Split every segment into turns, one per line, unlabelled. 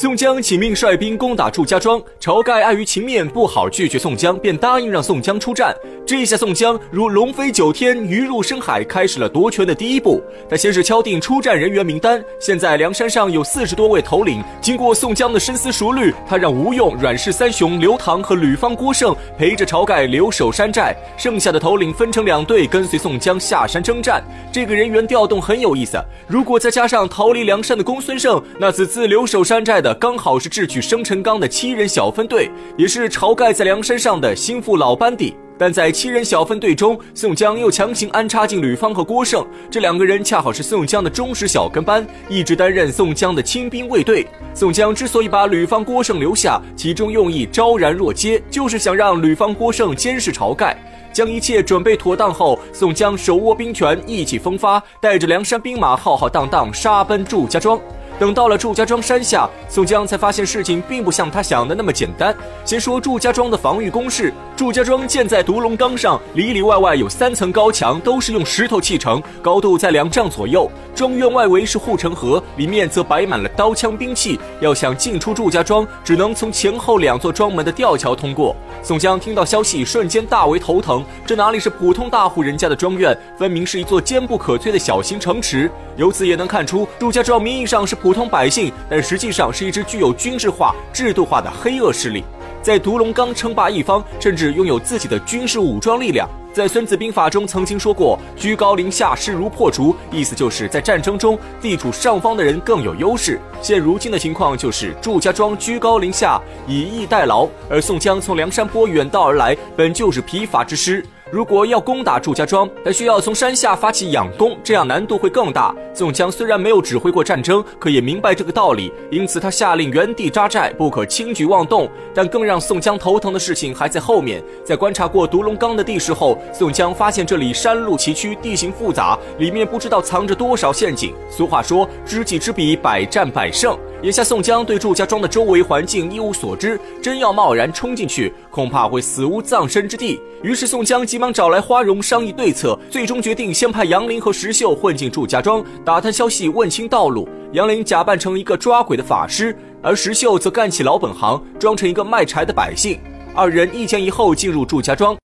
宋江请命率兵攻打祝家庄，晁盖碍于情面不好拒绝宋江，便答应让宋江出战。这下宋江如龙飞九天，鱼入深海，开始了夺权的第一步。他先是敲定出战人员名单，现在梁山上有四十多位头领。经过宋江的深思熟虑，他让吴用、阮氏三雄刘唐和吕方、郭盛陪着晁盖留守山寨，剩下的头领分成两队跟随宋江下山征战。这个人员调动很有意思，如果再加上逃离梁山的公孙胜，那此次留守山寨的。刚好是智取生辰纲的七人小分队，也是晁盖在梁山上的心腹老班底。但在七人小分队中，宋江又强行安插进吕方和郭盛，这两个人恰好是宋江的忠实小跟班，一直担任宋江的亲兵卫队。宋江之所以把吕方、郭盛留下，其中用意昭然若揭，就是想让吕方、郭盛监视晁盖。将一切准备妥当后，宋江手握兵权，意气风发，带着梁山兵马浩浩荡荡杀奔祝家庄。等到了祝家庄山下，宋江才发现事情并不像他想的那么简单。先说祝家庄的防御工事，祝家庄建在独龙岗上，里里外外有三层高墙，都是用石头砌成，高度在两丈左右。庄院外围是护城河，里面则摆满了刀枪兵器。要想进出祝家庄，只能从前后两座庄门的吊桥通过。宋江听到消息，瞬间大为头疼。这哪里是普通大户人家的庄院，分明是一座坚不可摧的小型城池。由此也能看出，祝家庄名义上是普通百姓，但实际上是一支具有军事化、制度化的黑恶势力，在独龙岗称霸一方，甚至拥有自己的军事武装力量。在《孙子兵法》中曾经说过“居高临下，势如破竹”，意思就是在战争中地处上方的人更有优势。现如今的情况就是祝家庄居高临下，以逸待劳，而宋江从梁山泊远道而来，本就是疲乏之师。如果要攻打祝家庄，他需要从山下发起佯攻，这样难度会更大。宋江虽然没有指挥过战争，可也明白这个道理，因此他下令原地扎寨，不可轻举妄动。但更让宋江头疼的事情还在后面。在观察过独龙岗的地势后，宋江发现这里山路崎岖，地形复杂，里面不知道藏着多少陷阱。俗话说，知己知彼，百战百胜。眼下宋江对祝家庄的周围环境一无所知，真要贸然冲进去，恐怕会死无葬身之地。于是宋江急忙找来花荣商议对策，最终决定先派杨林和石秀混进祝家庄，打探消息，问清道路。杨林假扮成一个抓鬼的法师，而石秀则干起老本行，装成一个卖柴的百姓。二人一前一后进入祝家庄。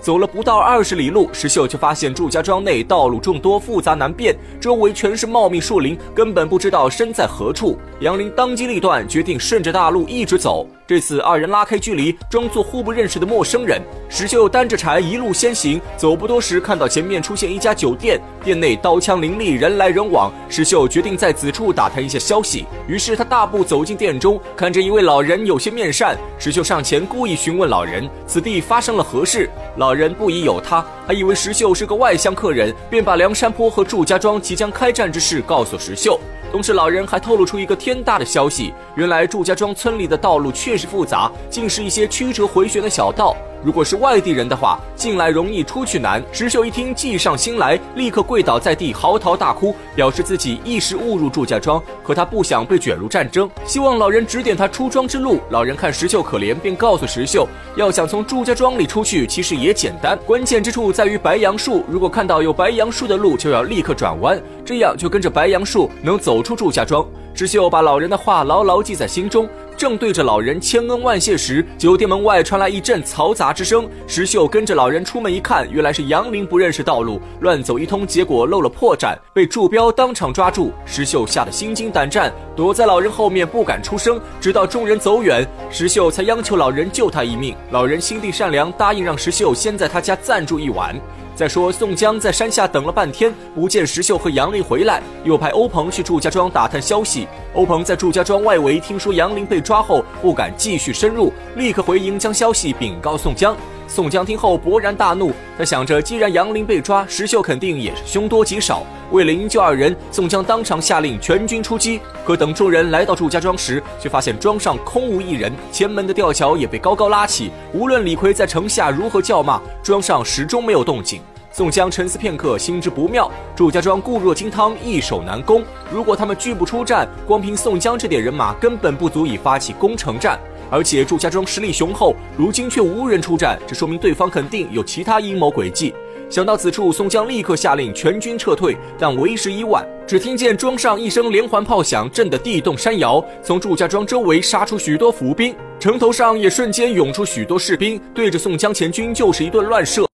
走了不到二十里路，石秀就发现祝家庄内道路众多，复杂难辨，周围全是茂密树林，根本不知道身在何处。杨林当机立断，决定顺着大路一直走。这次二人拉开距离，装作互不认识的陌生人。石秀担着柴一路先行，走不多时，看到前面出现一家酒店，店内刀枪林立，人来人往。石秀决定在此处打探一下消息，于是他大步走进店中，看着一位老人有些面善。石秀上前故意询问老人：“此地发生了何事？”老人不疑有他，还以为石秀是个外乡客人，便把梁山坡和祝家庄即将开战之事告诉石秀。同时，老人还透露出一个天大的消息：原来祝家庄村里的道路确实复杂，竟是一些曲折回旋的小道。如果是外地人的话，进来容易出去难。石秀一听，计上心来，立刻跪倒在地，嚎啕大哭，表示自己一时误入祝家庄，可他不想被卷入战争，希望老人指点他出庄之路。老人看石秀可怜，便告诉石秀，要想从祝家庄里出去，其实也简单，关键之处在于白杨树。如果看到有白杨树的路，就要立刻转弯，这样就跟着白杨树能走出祝家庄。石秀把老人的话牢牢记在心中。正对着老人千恩万谢时，酒店门外传来一阵嘈杂之声。石秀跟着老人出门一看，原来是杨林不认识道路，乱走一通，结果露了破绽，被祝彪当场抓住。石秀吓得心惊胆战，躲在老人后面不敢出声，直到众人走远，石秀才央求老人救他一命。老人心地善良，答应让石秀先在他家暂住一晚。再说，宋江在山下等了半天，不见石秀和杨林回来，又派欧鹏去祝家庄打探消息。欧鹏在祝家庄外围听说杨林被抓后，不敢继续深入，立刻回营将消息禀告宋江。宋江听后勃然大怒，他想着，既然杨林被抓，石秀肯定也是凶多吉少。为了营救二人，宋江当场下令全军出击。可等众人来到祝家庄时，却发现庄上空无一人，前门的吊桥也被高高拉起。无论李逵在城下如何叫骂，庄上始终没有动静。宋江沉思片刻，心知不妙。祝家庄固若金汤，易守难攻。如果他们拒不出战，光凭宋江这点人马，根本不足以发起攻城战。而且祝家庄实力雄厚，如今却无人出战，这说明对方肯定有其他阴谋诡计。想到此处，宋江立刻下令全军撤退，但为时已晚。只听见庄上一声连环炮响，震得地动山摇，从祝家庄周围杀出许多伏兵，城头上也瞬间涌出许多士兵，对着宋江前军就是一顿乱射。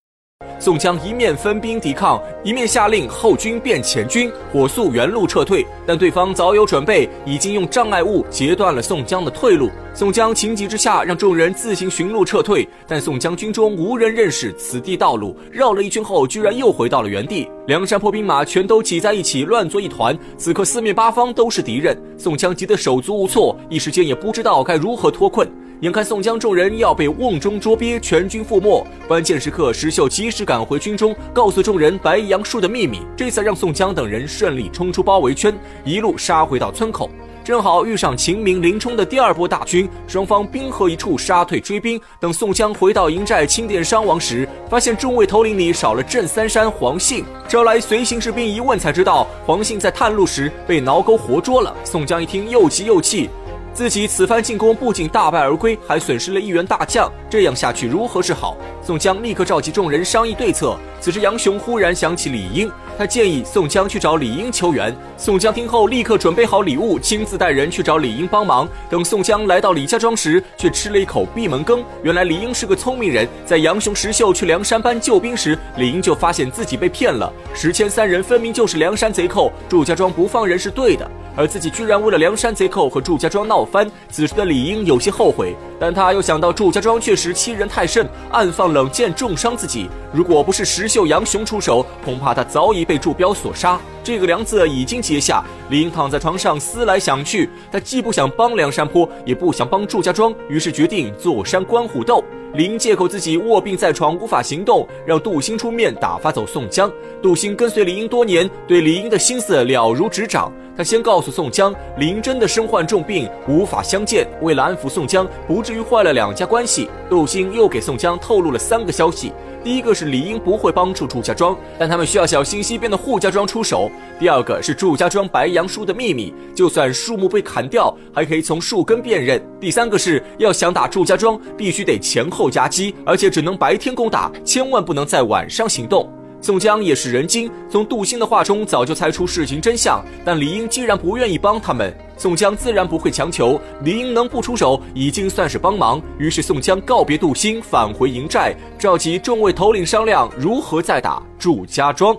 宋江一面分兵抵抗，一面下令后军变前军，火速原路撤退。但对方早有准备，已经用障碍物截断了宋江的退路。宋江情急之下，让众人自行寻路撤退。但宋江军中无人认识此地道路，绕了一圈后，居然又回到了原地。梁山泊兵马全都挤在一起，乱作一团。此刻四面八方都是敌人，宋江急得手足无措，一时间也不知道该如何脱困。眼看宋江众人要被瓮中捉鳖，全军覆没，关键时刻石秀及时赶回军中，告诉众人白杨树的秘密，这才让宋江等人顺利冲出包围圈，一路杀回到村口。正好遇上秦明、林冲的第二波大军，双方兵合一处，杀退追兵。等宋江回到营寨清点伤亡时，发现众位头领里少了镇三山黄信，招来随行士兵一问才知道，黄信在探路时被挠钩活捉了。宋江一听，又急又气。自己此番进攻不仅大败而归，还损失了一员大将，这样下去如何是好？宋江立刻召集众人商议对策。此时杨雄忽然想起李应，他建议宋江去找李应求援。宋江听后立刻准备好礼物，亲自带人去找李应帮忙。等宋江来到李家庄时，却吃了一口闭门羹。原来李应是个聪明人，在杨雄、石秀去梁山搬救兵时，李应就发现自己被骗了。石谦三人分明就是梁山贼寇，祝家庄不放人是对的。而自己居然为了梁山贼寇和祝家庄闹翻，此时的李英有些后悔，但他又想到祝家庄确实欺人太甚，暗放冷箭重伤自己。如果不是石秀、杨雄出手，恐怕他早已被祝彪所杀。这个梁子已经结下，李英躺在床上思来想去，他既不想帮梁山泊，也不想帮祝家庄，于是决定坐山观虎斗。李应借口自己卧病在床，无法行动，让杜兴出面打发走宋江。杜兴跟随李英多年，对李英的心思了如指掌。他先告诉宋江，林真的身患重病，无法相见。为了安抚宋江，不至于坏了两家关系，杜兴又给宋江透露了三个消息：第一个是李应不会帮助祝家庄，但他们需要小心西边的扈家庄出手；第二个是祝家庄白杨树的秘密，就算树木被砍掉，还可以从树根辨认；第三个是要想打祝家庄，必须得前后夹击，而且只能白天攻打，千万不能在晚上行动。宋江也是人精，从杜兴的话中早就猜出事情真相。但李英既然不愿意帮他们，宋江自然不会强求。李英能不出手，已经算是帮忙。于是宋江告别杜兴，返回营寨，召集众位头领商量如何再打祝家庄。